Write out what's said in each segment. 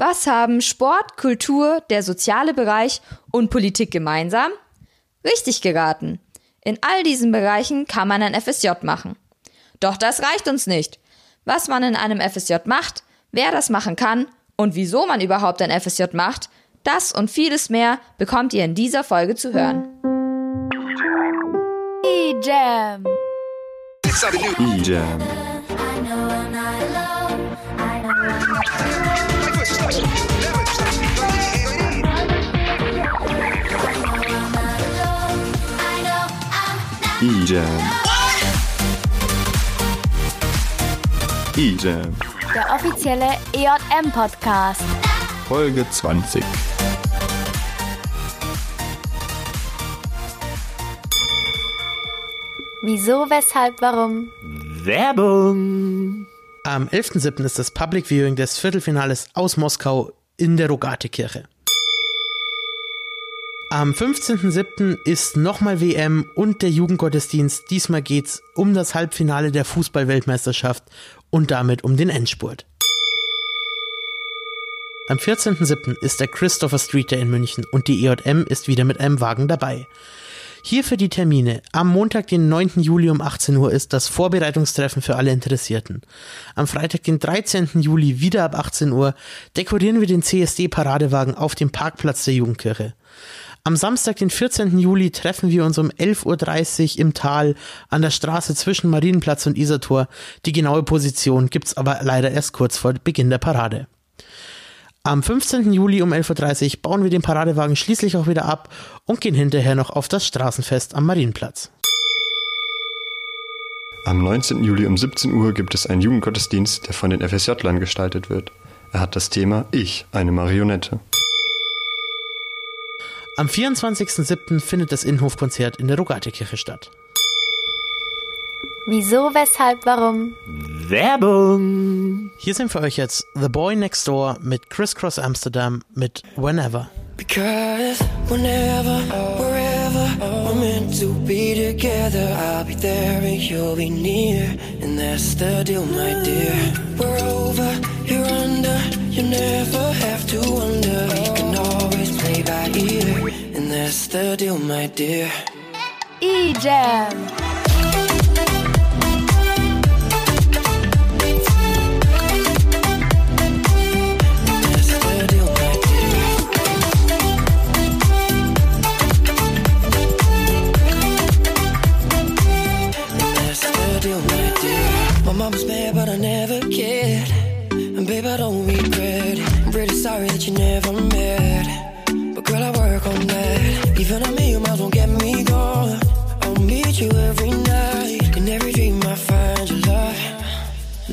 Was haben Sport, Kultur, der soziale Bereich und Politik gemeinsam? Richtig geraten. In all diesen Bereichen kann man ein FSJ machen. Doch das reicht uns nicht. Was man in einem FSJ macht, wer das machen kann und wieso man überhaupt ein FSJ macht, das und vieles mehr bekommt ihr in dieser Folge zu hören. E-Jam. E-Jam. E-Jam. E-Jam. Der offizielle EJM-Podcast. Folge 20. Wieso, weshalb, warum? Werbung. Am 11.07. ist das Public Viewing des Viertelfinales aus Moskau in der Rogate-Kirche. Am 15.07. ist nochmal WM und der Jugendgottesdienst. Diesmal geht's um das Halbfinale der Fußball-Weltmeisterschaft und damit um den Endspurt. Am 14.07. ist der Christopher Street Day in München und die EJM ist wieder mit einem Wagen dabei. Hierfür die Termine. Am Montag, den 9. Juli um 18 Uhr ist das Vorbereitungstreffen für alle Interessierten. Am Freitag, den 13. Juli wieder ab 18 Uhr dekorieren wir den CSD-Paradewagen auf dem Parkplatz der Jugendkirche. Am Samstag, den 14. Juli, treffen wir uns um 11.30 Uhr im Tal an der Straße zwischen Marienplatz und Isartor. Die genaue Position gibt's aber leider erst kurz vor Beginn der Parade. Am 15. Juli um 11.30 Uhr bauen wir den Paradewagen schließlich auch wieder ab und gehen hinterher noch auf das Straßenfest am Marienplatz. Am 19. Juli um 17 Uhr gibt es einen Jugendgottesdienst, der von den FSJ-Lern gestaltet wird. Er hat das Thema Ich, eine Marionette. Am 24.07. findet das Innenhofkonzert in der Rogate-Kirche statt. Wieso, weshalb, warum? Werbung. Hier sind für euch jetzt The Boy Next Door mit Crisscross Amsterdam mit Whenever. Because whenever, wherever we're meant to be together, I'll be there and you'll be near. And that's the deal, my dear. We're over, you're under, you never have to wonder. We can always by ear. And that's the deal, my dear. E-Jam.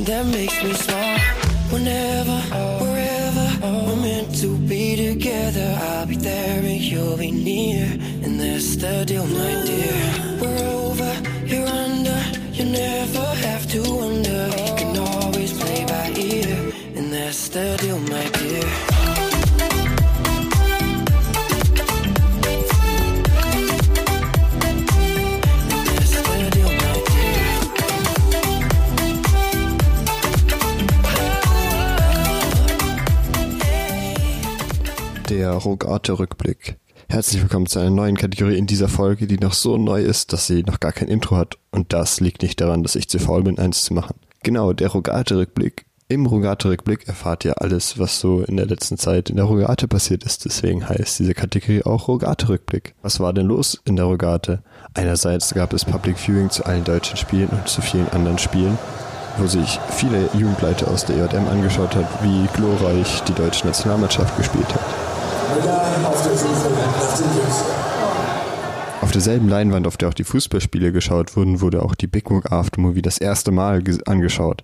That makes me smile. Whenever, wherever we're meant to be together, I'll be there and you'll be near. And that's the deal, my dear. We're over, you're under, you never have to wonder. We can always play by ear. And that's the deal, my Der Rogate-Rückblick. Herzlich willkommen zu einer neuen Kategorie in dieser Folge, die noch so neu ist, dass sie noch gar kein Intro hat. Und das liegt nicht daran, dass ich zu faul bin, eins zu machen. Genau, der Rogate-Rückblick. Im Rogate-Rückblick erfahrt ihr alles, was so in der letzten Zeit in der Rogate passiert ist. Deswegen heißt diese Kategorie auch Rogate-Rückblick. Was war denn los in der Rogate? Einerseits gab es Public Viewing zu allen deutschen Spielen und zu vielen anderen Spielen, wo sich viele Jugendleute aus der EJM angeschaut hat, wie glorreich die deutsche Nationalmannschaft gespielt hat. Auf derselben Leinwand, auf der auch die Fußballspiele geschaut wurden, wurde auch die Big Book After Movie das erste Mal ges- angeschaut.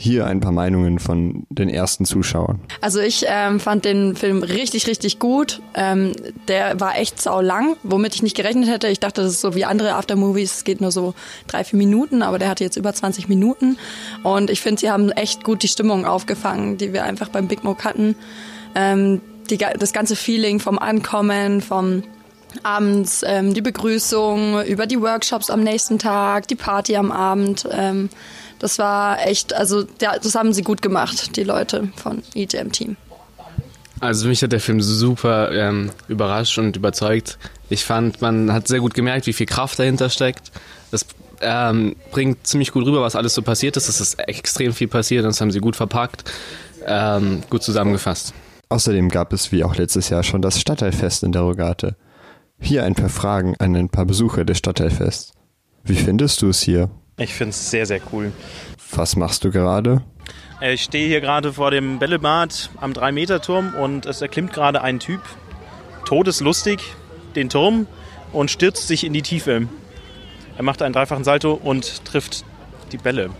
Hier ein paar Meinungen von den ersten Zuschauern. Also ich ähm, fand den Film richtig, richtig gut. Ähm, der war echt sau lang, womit ich nicht gerechnet hätte. Ich dachte, das ist so wie andere Aftermovies, es geht nur so drei, vier Minuten, aber der hatte jetzt über 20 Minuten. Und ich finde, sie haben echt gut die Stimmung aufgefangen, die wir einfach beim Big Mock hatten. Ähm, die, das ganze Feeling vom Ankommen, vom abends, ähm, die Begrüßung, über die Workshops am nächsten Tag, die Party am Abend. Ähm, das war echt, also ja, das haben sie gut gemacht, die Leute von EJM Team. Also mich hat der Film super ähm, überrascht und überzeugt. Ich fand, man hat sehr gut gemerkt, wie viel Kraft dahinter steckt. Das ähm, bringt ziemlich gut rüber, was alles so passiert ist. Es ist extrem viel passiert und das haben sie gut verpackt, ähm, gut zusammengefasst. Außerdem gab es wie auch letztes Jahr schon das Stadtteilfest in der Rogate. Hier ein paar Fragen an ein paar Besucher des Stadtteilfests. Wie findest du es hier? Ich finde es sehr, sehr cool. Was machst du gerade? Äh, Ich stehe hier gerade vor dem Bällebad am 3-Meter-Turm und es erklimmt gerade ein Typ, todeslustig, den Turm und stürzt sich in die Tiefe. Er macht einen dreifachen Salto und trifft die Bälle.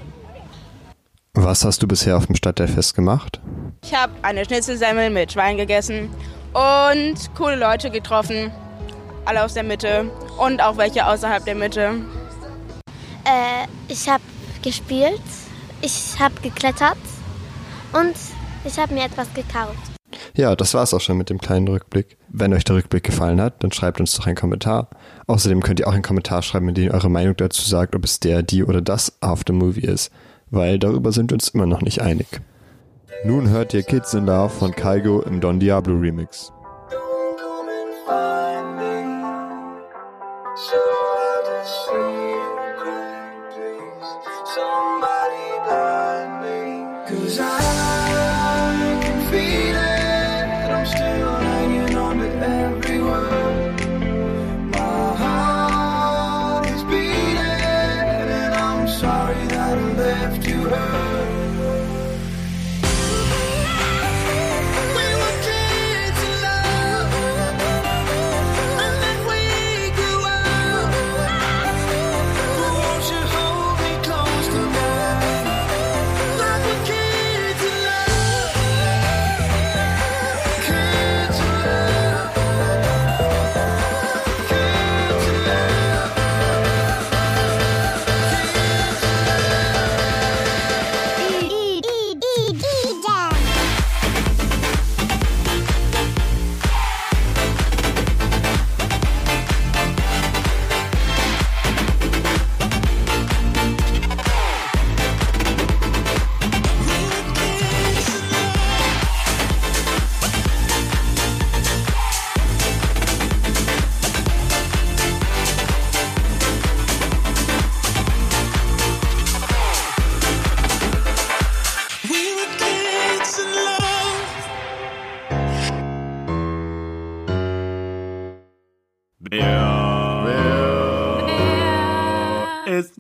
Was hast du bisher auf dem Stadtteilfest gemacht? Ich habe eine Schnitzelsemmel mit Schwein gegessen und coole Leute getroffen. Alle aus der Mitte und auch welche außerhalb der Mitte. Äh, ich habe gespielt, ich habe geklettert und ich habe mir etwas gekauft. Ja, das war's auch schon mit dem kleinen Rückblick. Wenn euch der Rückblick gefallen hat, dann schreibt uns doch einen Kommentar. Außerdem könnt ihr auch einen Kommentar schreiben, in dem ihr eure Meinung dazu sagt, ob es der, die oder das After Movie ist. Weil darüber sind wir uns immer noch nicht einig. Nun hört ihr Kids in Love von Kaigo im Don Diablo Remix. Cause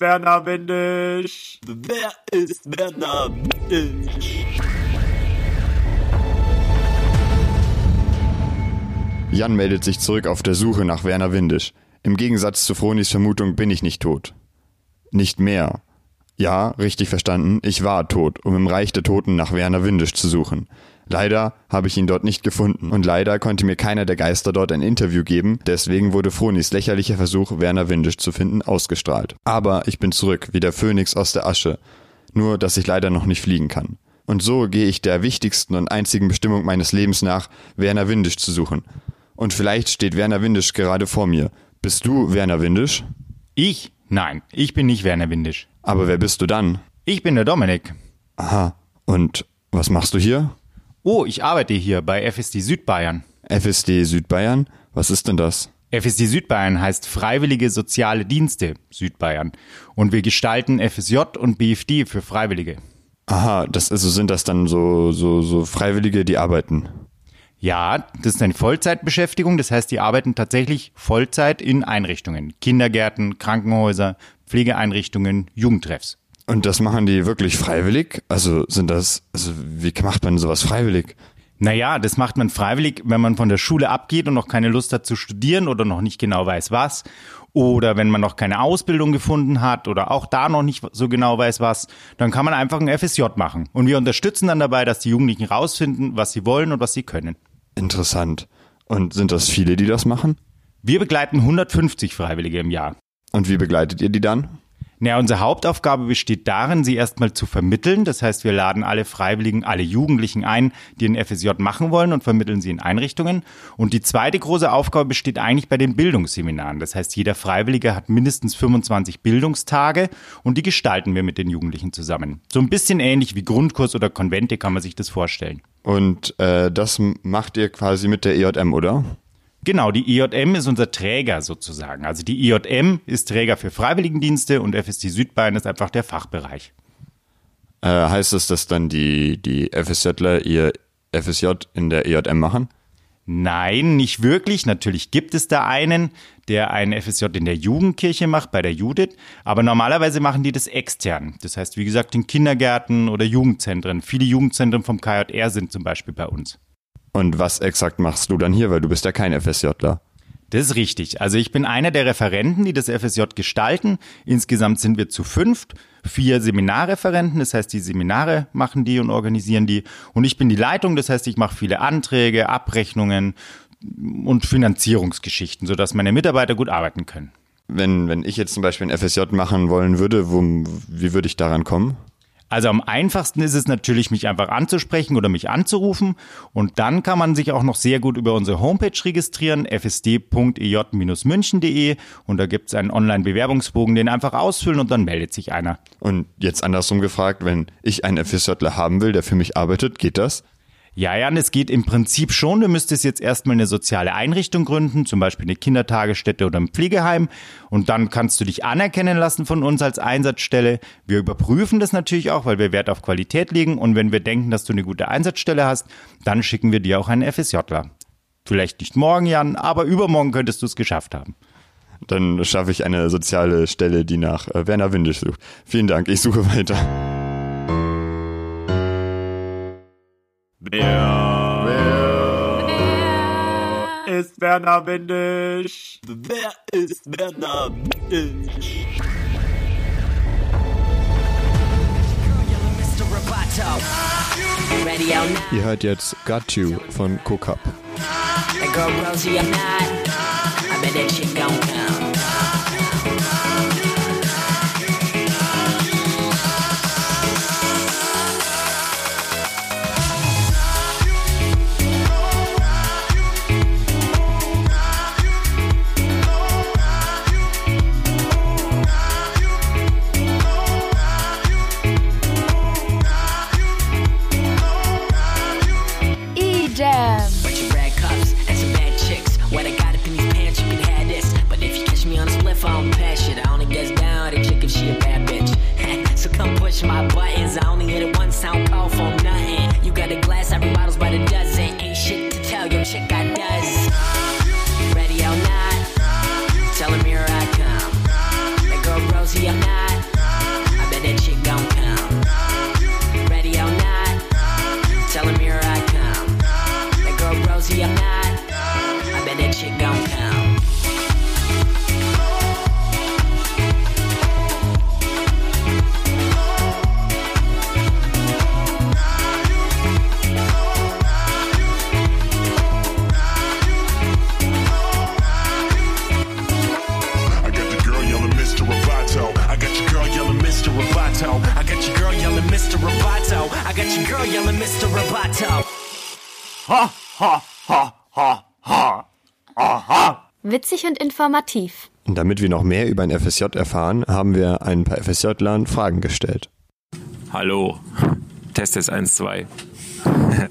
Werner Windisch? Wer ist Werner Windisch? Jan meldet sich zurück auf der Suche nach Werner Windisch. Im Gegensatz zu Fronis Vermutung bin ich nicht tot. Nicht mehr. Ja, richtig verstanden, ich war tot, um im Reich der Toten nach Werner Windisch zu suchen. Leider habe ich ihn dort nicht gefunden und leider konnte mir keiner der Geister dort ein Interview geben, deswegen wurde Fronis lächerlicher Versuch, Werner Windisch zu finden, ausgestrahlt. Aber ich bin zurück, wie der Phönix aus der Asche. Nur, dass ich leider noch nicht fliegen kann. Und so gehe ich der wichtigsten und einzigen Bestimmung meines Lebens nach, Werner Windisch zu suchen. Und vielleicht steht Werner Windisch gerade vor mir. Bist du Werner Windisch? Ich? Nein, ich bin nicht Werner Windisch. Aber wer bist du dann? Ich bin der Dominik. Aha. Und was machst du hier? Oh, ich arbeite hier bei FSD Südbayern. FSD Südbayern? Was ist denn das? FSD Südbayern heißt Freiwillige Soziale Dienste Südbayern. Und wir gestalten FSJ und BFD für Freiwillige. Aha, das also sind das dann so so so Freiwillige, die arbeiten. Ja, das ist eine Vollzeitbeschäftigung. Das heißt, die arbeiten tatsächlich Vollzeit in Einrichtungen. Kindergärten, Krankenhäuser, Pflegeeinrichtungen, Jugendtreffs. Und das machen die wirklich freiwillig? Also sind das, also wie macht man sowas freiwillig? Naja, das macht man freiwillig, wenn man von der Schule abgeht und noch keine Lust hat zu studieren oder noch nicht genau weiß was. Oder wenn man noch keine Ausbildung gefunden hat oder auch da noch nicht so genau weiß was, dann kann man einfach ein FSJ machen. Und wir unterstützen dann dabei, dass die Jugendlichen rausfinden, was sie wollen und was sie können. Interessant. Und sind das viele, die das machen? Wir begleiten 150 Freiwillige im Jahr. Und wie begleitet ihr die dann? Naja, unsere Hauptaufgabe besteht darin, sie erstmal zu vermitteln. Das heißt, wir laden alle Freiwilligen, alle Jugendlichen ein, die ein FSJ machen wollen und vermitteln sie in Einrichtungen. Und die zweite große Aufgabe besteht eigentlich bei den Bildungsseminaren. Das heißt, jeder Freiwillige hat mindestens 25 Bildungstage und die gestalten wir mit den Jugendlichen zusammen. So ein bisschen ähnlich wie Grundkurs oder Konvente kann man sich das vorstellen. Und äh, das macht ihr quasi mit der EJM, oder? Genau, die IJM ist unser Träger sozusagen. Also die IJM ist Träger für Freiwilligendienste und FSD Südbayern ist einfach der Fachbereich. Äh, heißt das, dass dann die, die FSJler ihr FSJ in der EJM machen? Nein, nicht wirklich. Natürlich gibt es da einen, der ein FSJ in der Jugendkirche macht, bei der Judith. Aber normalerweise machen die das extern. Das heißt, wie gesagt, in Kindergärten oder Jugendzentren. Viele Jugendzentren vom KJR sind zum Beispiel bei uns. Und was exakt machst du dann hier, weil du bist ja kein FSJler? Das ist richtig. Also ich bin einer der Referenten, die das FSJ gestalten. Insgesamt sind wir zu fünft, vier Seminarreferenten, das heißt, die Seminare machen die und organisieren die. Und ich bin die Leitung, das heißt, ich mache viele Anträge, Abrechnungen und Finanzierungsgeschichten, sodass meine Mitarbeiter gut arbeiten können. Wenn, wenn ich jetzt zum Beispiel ein FSJ machen wollen würde, wo, wie würde ich daran kommen? Also am einfachsten ist es natürlich, mich einfach anzusprechen oder mich anzurufen. Und dann kann man sich auch noch sehr gut über unsere Homepage registrieren, fsd.ej-münchen.de. Und da gibt es einen Online-Bewerbungsbogen, den einfach ausfüllen und dann meldet sich einer. Und jetzt andersrum gefragt, wenn ich einen FSJler haben will, der für mich arbeitet, geht das? Ja, Jan, es geht im Prinzip schon. Du müsstest jetzt erstmal eine soziale Einrichtung gründen, zum Beispiel eine Kindertagesstätte oder ein Pflegeheim. Und dann kannst du dich anerkennen lassen von uns als Einsatzstelle. Wir überprüfen das natürlich auch, weil wir Wert auf Qualität legen. Und wenn wir denken, dass du eine gute Einsatzstelle hast, dann schicken wir dir auch einen FSJler. Vielleicht nicht morgen, Jan, aber übermorgen könntest du es geschafft haben. Dann schaffe ich eine soziale Stelle, die nach äh, Werner Windisch sucht. Vielen Dank, ich suche weiter. Wer, wer ist Werner Windisch? Wer ist Werner Windisch? Ihr hört jetzt Got You von Cook-Up. That Ha, ha, ha, ha, ha. Aha. Witzig und informativ. Und damit wir noch mehr über ein FSJ erfahren, haben wir ein paar FSJlern Fragen gestellt. Hallo, Test ist 1, 2.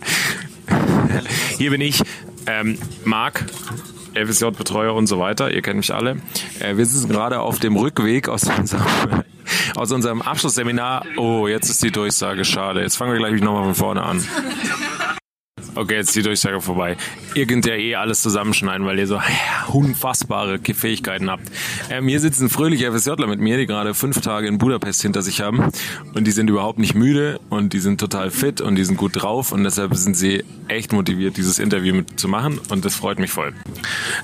Hier bin ich, ähm, Marc, FSJ-Betreuer und so weiter. Ihr kennt mich alle. Äh, wir sitzen gerade auf dem Rückweg aus unserem, aus unserem Abschlussseminar. Oh, jetzt ist die Durchsage schade. Jetzt fangen wir gleich nochmal von vorne an. Okay, jetzt ist die Durchsage vorbei. Ihr könnt ja eh alles zusammenschneiden, weil ihr so unfassbare Fähigkeiten habt. Ähm, hier sitzen fröhliche FSJler mit mir, die gerade fünf Tage in Budapest hinter sich haben. Und die sind überhaupt nicht müde und die sind total fit und die sind gut drauf. Und deshalb sind sie echt motiviert, dieses Interview mitzumachen. Und das freut mich voll.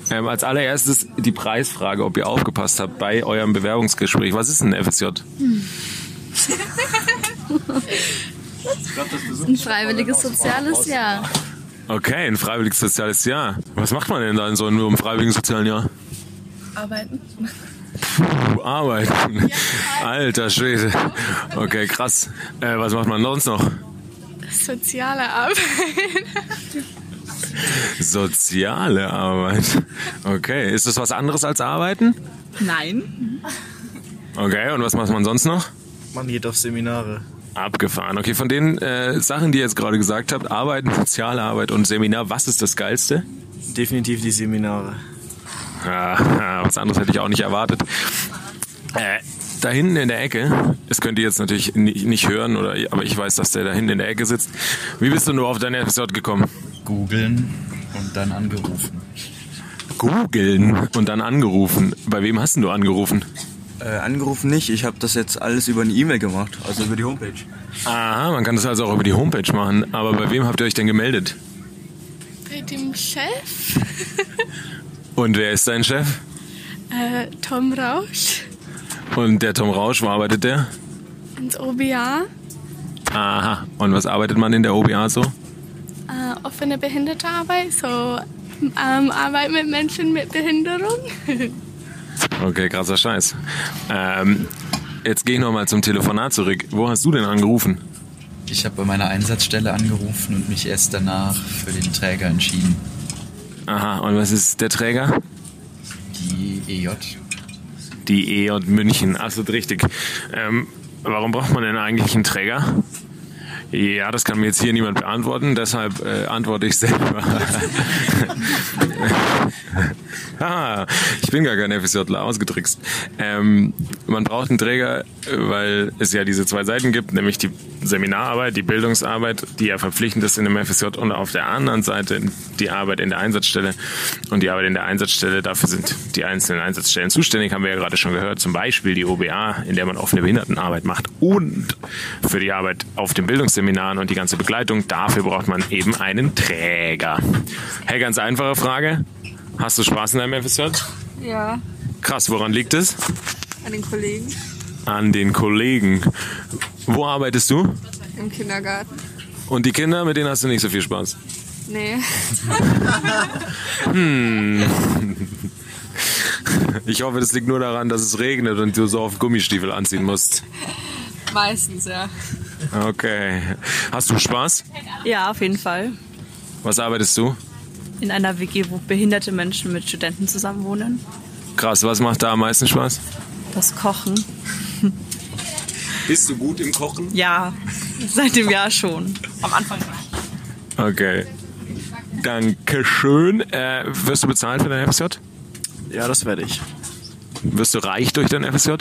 Ähm, als allererstes die Preisfrage, ob ihr aufgepasst habt bei eurem Bewerbungsgespräch. Was ist ein FSJ? Ein freiwilliges soziales Jahr. Okay, ein freiwilliges soziales Jahr. Was macht man denn da in so einem freiwilligen sozialen Jahr? Arbeiten. Puh, arbeiten. Alter Schwede. Okay, krass. Äh, was macht man sonst noch? Soziale Arbeit. Soziale Arbeit. Okay, ist das was anderes als arbeiten? Nein. Okay, und was macht man sonst noch? Man geht auf Seminare. Abgefahren. Okay, von den äh, Sachen, die ihr jetzt gerade gesagt habt, Arbeiten, soziale Arbeit und Seminar, was ist das Geilste? Definitiv die Seminare. Ja, was anderes hätte ich auch nicht erwartet. Äh, da hinten in der Ecke, das könnt ihr jetzt natürlich ni- nicht hören, oder, aber ich weiß, dass der da hinten in der Ecke sitzt. Wie bist du nur auf deine Episode gekommen? Googeln und dann angerufen. Googeln und dann angerufen. Bei wem hast denn du angerufen? Äh, angerufen nicht, ich habe das jetzt alles über eine E-Mail gemacht, also über die Homepage. Aha, man kann das also auch über die Homepage machen. Aber bei wem habt ihr euch denn gemeldet? Bei dem Chef, Und wer ist dein Chef? äh, Tom Rausch, Und der Tom Rausch, wo arbeitet der? ins OBA, Aha. Und was arbeitet man in der OBA so? äh, offene Behindertenarbeit, so ähm, Arbeit mit Menschen mit Behinderung. Okay, krasser Scheiß. Ähm, jetzt gehe ich nochmal zum Telefonat zurück. Wo hast du denn angerufen? Ich habe bei meiner Einsatzstelle angerufen und mich erst danach für den Träger entschieden. Aha, und was ist der Träger? Die EJ. Die EJ München, absolut richtig. Ähm, warum braucht man denn eigentlich einen Träger? Ja, das kann mir jetzt hier niemand beantworten, deshalb äh, antworte ich selber. ah, ich bin gar kein FSJler, ausgetrickst. Ähm, man braucht einen Träger, weil es ja diese zwei Seiten gibt, nämlich die Seminararbeit, die Bildungsarbeit, die ja verpflichtend ist in dem FSJ und auf der anderen Seite die Arbeit in der Einsatzstelle. Und die Arbeit in der Einsatzstelle, dafür sind die einzelnen Einsatzstellen zuständig, haben wir ja gerade schon gehört. Zum Beispiel die OBA, in der man offene Behindertenarbeit macht und für die Arbeit auf den Bildungsseminaren und die ganze Begleitung. Dafür braucht man eben einen Träger. Hey, ganz einfache Frage. Hast du Spaß in deinem FSJ? Ja, Krass, woran liegt es? an den Kollegen An den Kollegen. Wo arbeitest du? im Kindergarten. Und die Kinder, mit denen hast du nicht so viel Spaß. Nee. Hm. Ich hoffe, das liegt nur daran, dass es regnet und du so auf Gummistiefel anziehen musst. Meistens, ja. Okay. Hast du Spaß? Ja, auf jeden Fall. Was arbeitest du? In einer WG, wo behinderte Menschen mit Studenten zusammenwohnen. Krass, was macht da am meisten Spaß? Das Kochen. Bist du gut im Kochen? Ja, seit dem Jahr schon. Am Anfang nicht. Okay. Dankeschön. Äh, wirst du bezahlt für dein FSJ? Ja, das werde ich. Wirst du reich durch dein FSJ?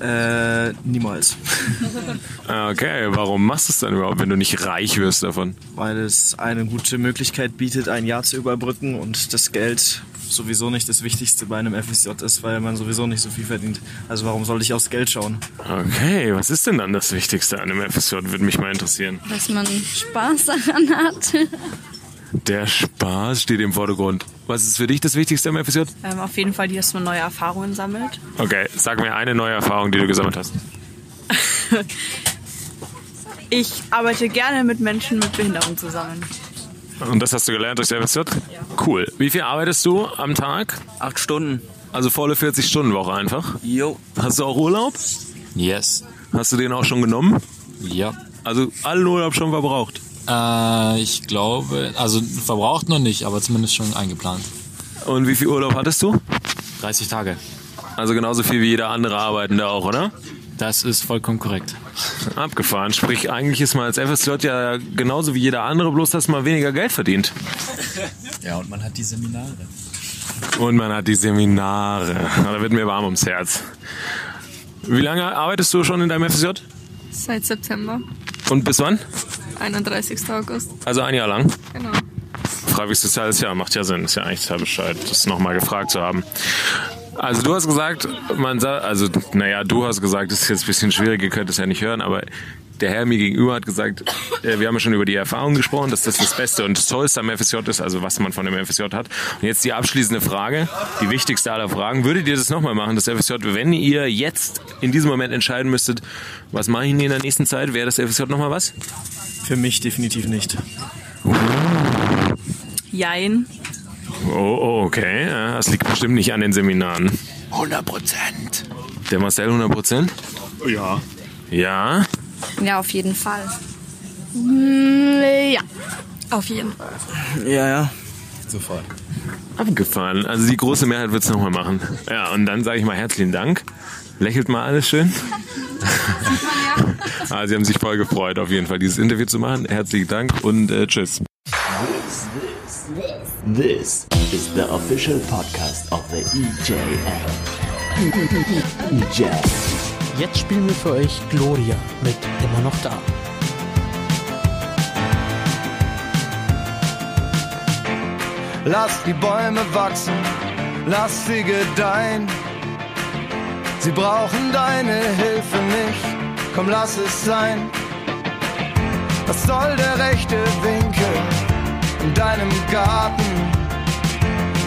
Äh, niemals. Okay, warum machst du es dann überhaupt, wenn du nicht reich wirst davon? Weil es eine gute Möglichkeit bietet, ein Jahr zu überbrücken und das Geld sowieso nicht das Wichtigste bei einem FSJ ist, weil man sowieso nicht so viel verdient. Also warum soll ich aufs Geld schauen? Okay, was ist denn dann das Wichtigste an einem FSJ? Würde mich mal interessieren. Dass man Spaß daran hat. Der Spaß steht im Vordergrund. Was ist für dich das Wichtigste am FSJ? Ähm, auf jeden Fall, dass man neue Erfahrungen sammelt. Okay, sag mir eine neue Erfahrung, die du gesammelt hast. Ich arbeite gerne mit Menschen mit Behinderung zusammen. Und das hast du gelernt durch FSJ? Cool. Wie viel arbeitest du am Tag? Acht Stunden. Also volle 40-Stunden-Woche einfach? Jo. Hast du auch Urlaub? Yes. Hast du den auch schon genommen? Ja. Also allen Urlaub schon verbraucht? Äh, ich glaube, also verbraucht noch nicht, aber zumindest schon eingeplant. Und wie viel Urlaub hattest du? 30 Tage. Also genauso viel wie jeder andere Arbeitende auch, oder? Das ist vollkommen korrekt. Abgefahren. Sprich, eigentlich ist man als FSJ ja genauso wie jeder andere, bloß dass man weniger Geld verdient. Ja, und man hat die Seminare. Und man hat die Seminare. Da wird mir warm ums Herz. Wie lange arbeitest du schon in deinem FSJ? Seit September, Und bis wann? 31. August. Also ein Jahr lang? Genau. Freiwilliges soziales Jahr macht ja Sinn. Ist ja eigentlich total Bescheid, das nochmal gefragt zu haben. Also du hast gesagt, man sagt, also naja, du hast gesagt, das ist jetzt ein bisschen schwierig, ihr könnt es ja nicht hören, aber der Herr mir gegenüber hat gesagt, äh, wir haben ja schon über die Erfahrung gesprochen, dass das das Beste und das Tollste am FSJ ist, also was man von dem FSJ hat. Und jetzt die abschließende Frage, die wichtigste aller Fragen. Würdet ihr das nochmal machen, das FSJ, wenn ihr jetzt in diesem Moment entscheiden müsstet, was mache ich in der nächsten Zeit, wäre das FSJ nochmal was? Für mich definitiv nicht. Jein. Oh, oh, okay. Das liegt bestimmt nicht an den Seminaren. 100 Prozent. Der Marcel 100 Prozent? Ja. Ja. Ja, auf jeden Fall. Ja, auf jeden Fall. Ja, ja. Sofort. Abgefahren. Also die große Mehrheit wird es nochmal machen. Ja, und dann sage ich mal herzlichen Dank. Lächelt mal alles schön. ah, Sie haben sich voll gefreut, auf jeden Fall dieses Interview zu machen. Herzlichen Dank und äh, tschüss. This is the official podcast of the EJM. EJM. Jetzt spielen wir für euch Gloria mit Immer noch da. Lass die Bäume wachsen, lass sie gedeihen. Sie brauchen deine Hilfe nicht, komm lass es sein. Was soll der rechte Winkel in deinem Garten?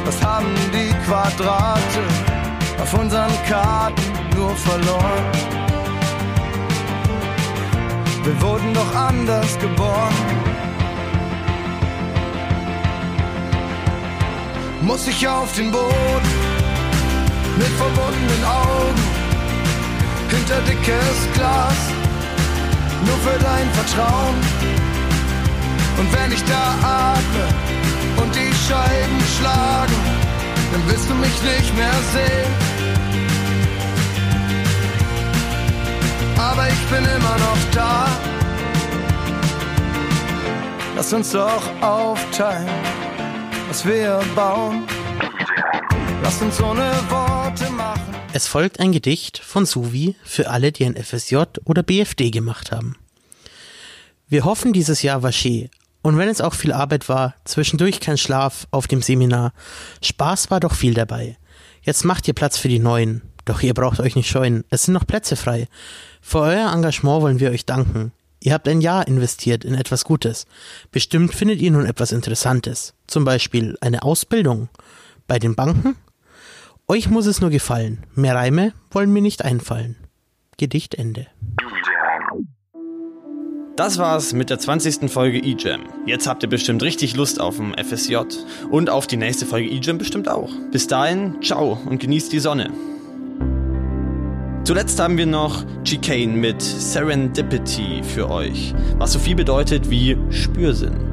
Was haben die Quadrate auf unseren Karten nur verloren? Wir wurden doch anders geboren. Muss ich auf den Boden mit verbundenen Augen hinter dickes Glas, nur für dein Vertrauen. Und wenn ich da atme und die Scheiben schlagen, dann wirst du mich nicht mehr sehen. Aber ich bin immer noch da. Lass uns doch aufteilen was wir bauen. Lass uns ohne Worte machen. Es folgt ein Gedicht von Suvi für alle, die ein FSJ oder BFD gemacht haben. Wir hoffen, dieses Jahr war schön. Und wenn es auch viel Arbeit war, zwischendurch kein Schlaf auf dem Seminar, Spaß war doch viel dabei. Jetzt macht ihr Platz für die Neuen. Doch ihr braucht euch nicht scheuen, es sind noch Plätze frei. Für euer Engagement wollen wir euch danken. Ihr habt ein Jahr investiert in etwas Gutes. Bestimmt findet ihr nun etwas Interessantes. Zum Beispiel eine Ausbildung. Bei den Banken? Euch muss es nur gefallen. Mehr Reime wollen mir nicht einfallen. Gedicht Ende. Das war's mit der 20. Folge eJam. Jetzt habt ihr bestimmt richtig Lust auf ein FSJ. Und auf die nächste Folge eJam bestimmt auch. Bis dahin, ciao und genießt die Sonne. Zuletzt haben wir noch Chicane mit Serendipity für euch, was so viel bedeutet wie Spürsinn.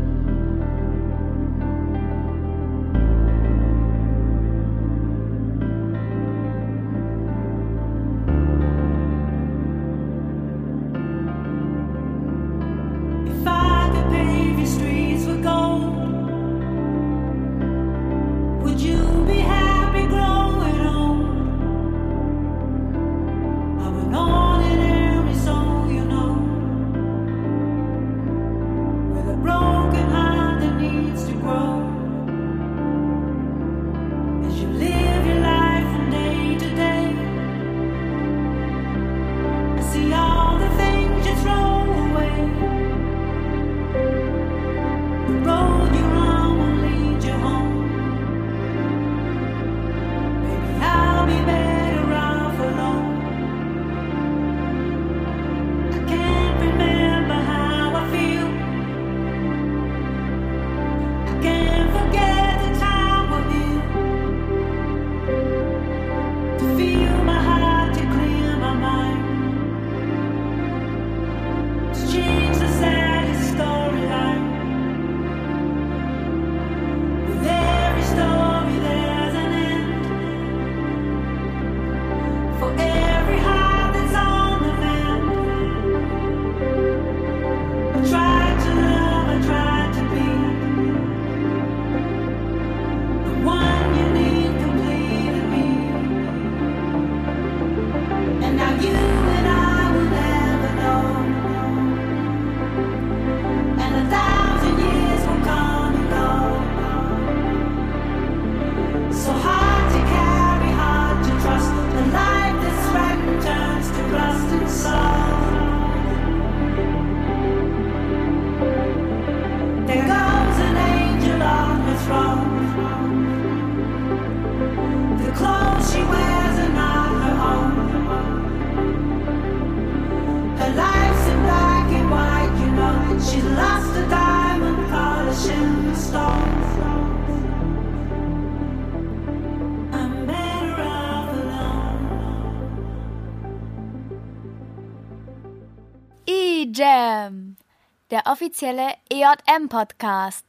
Der offizielle EJM-Podcast.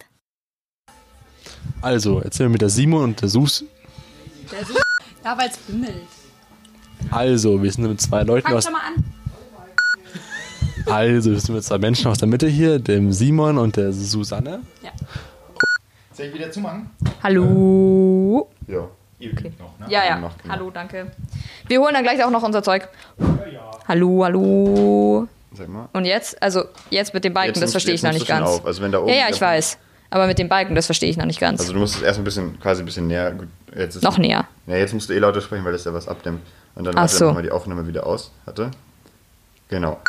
Also, jetzt sind wir mit der Simon und der Sus. Ja, weil es bimmelt. Also, wir sind mit zwei Leuten Fang aus. schon mal an. Also, wir sind mit zwei Menschen aus der Mitte hier, dem Simon und der Susanne. Ja. Soll ich wieder zumachen? Hallo. Ja. Okay. Noch, Ja, ja. Noch, genau. Hallo, danke. Wir holen dann gleich auch noch unser Zeug. Hallo, hallo. Sag mal. Und jetzt? Also, jetzt mit dem Balken, Jetzt das verstehe ich noch nicht ganz. auf. Also wenn da oben ja, ja, ich weiß. Aber mit dem Balken, das verstehe ich noch nicht ganz. Also du musst es erst ein bisschen, quasi ein bisschen näher. Jetzt ist Noch näher. Ja, jetzt musst du eh lauter sprechen, weil das ja was abdimmt. Und dann Ach macht er so. nochmal die Aufnahme wieder aus. Hatte. Genau.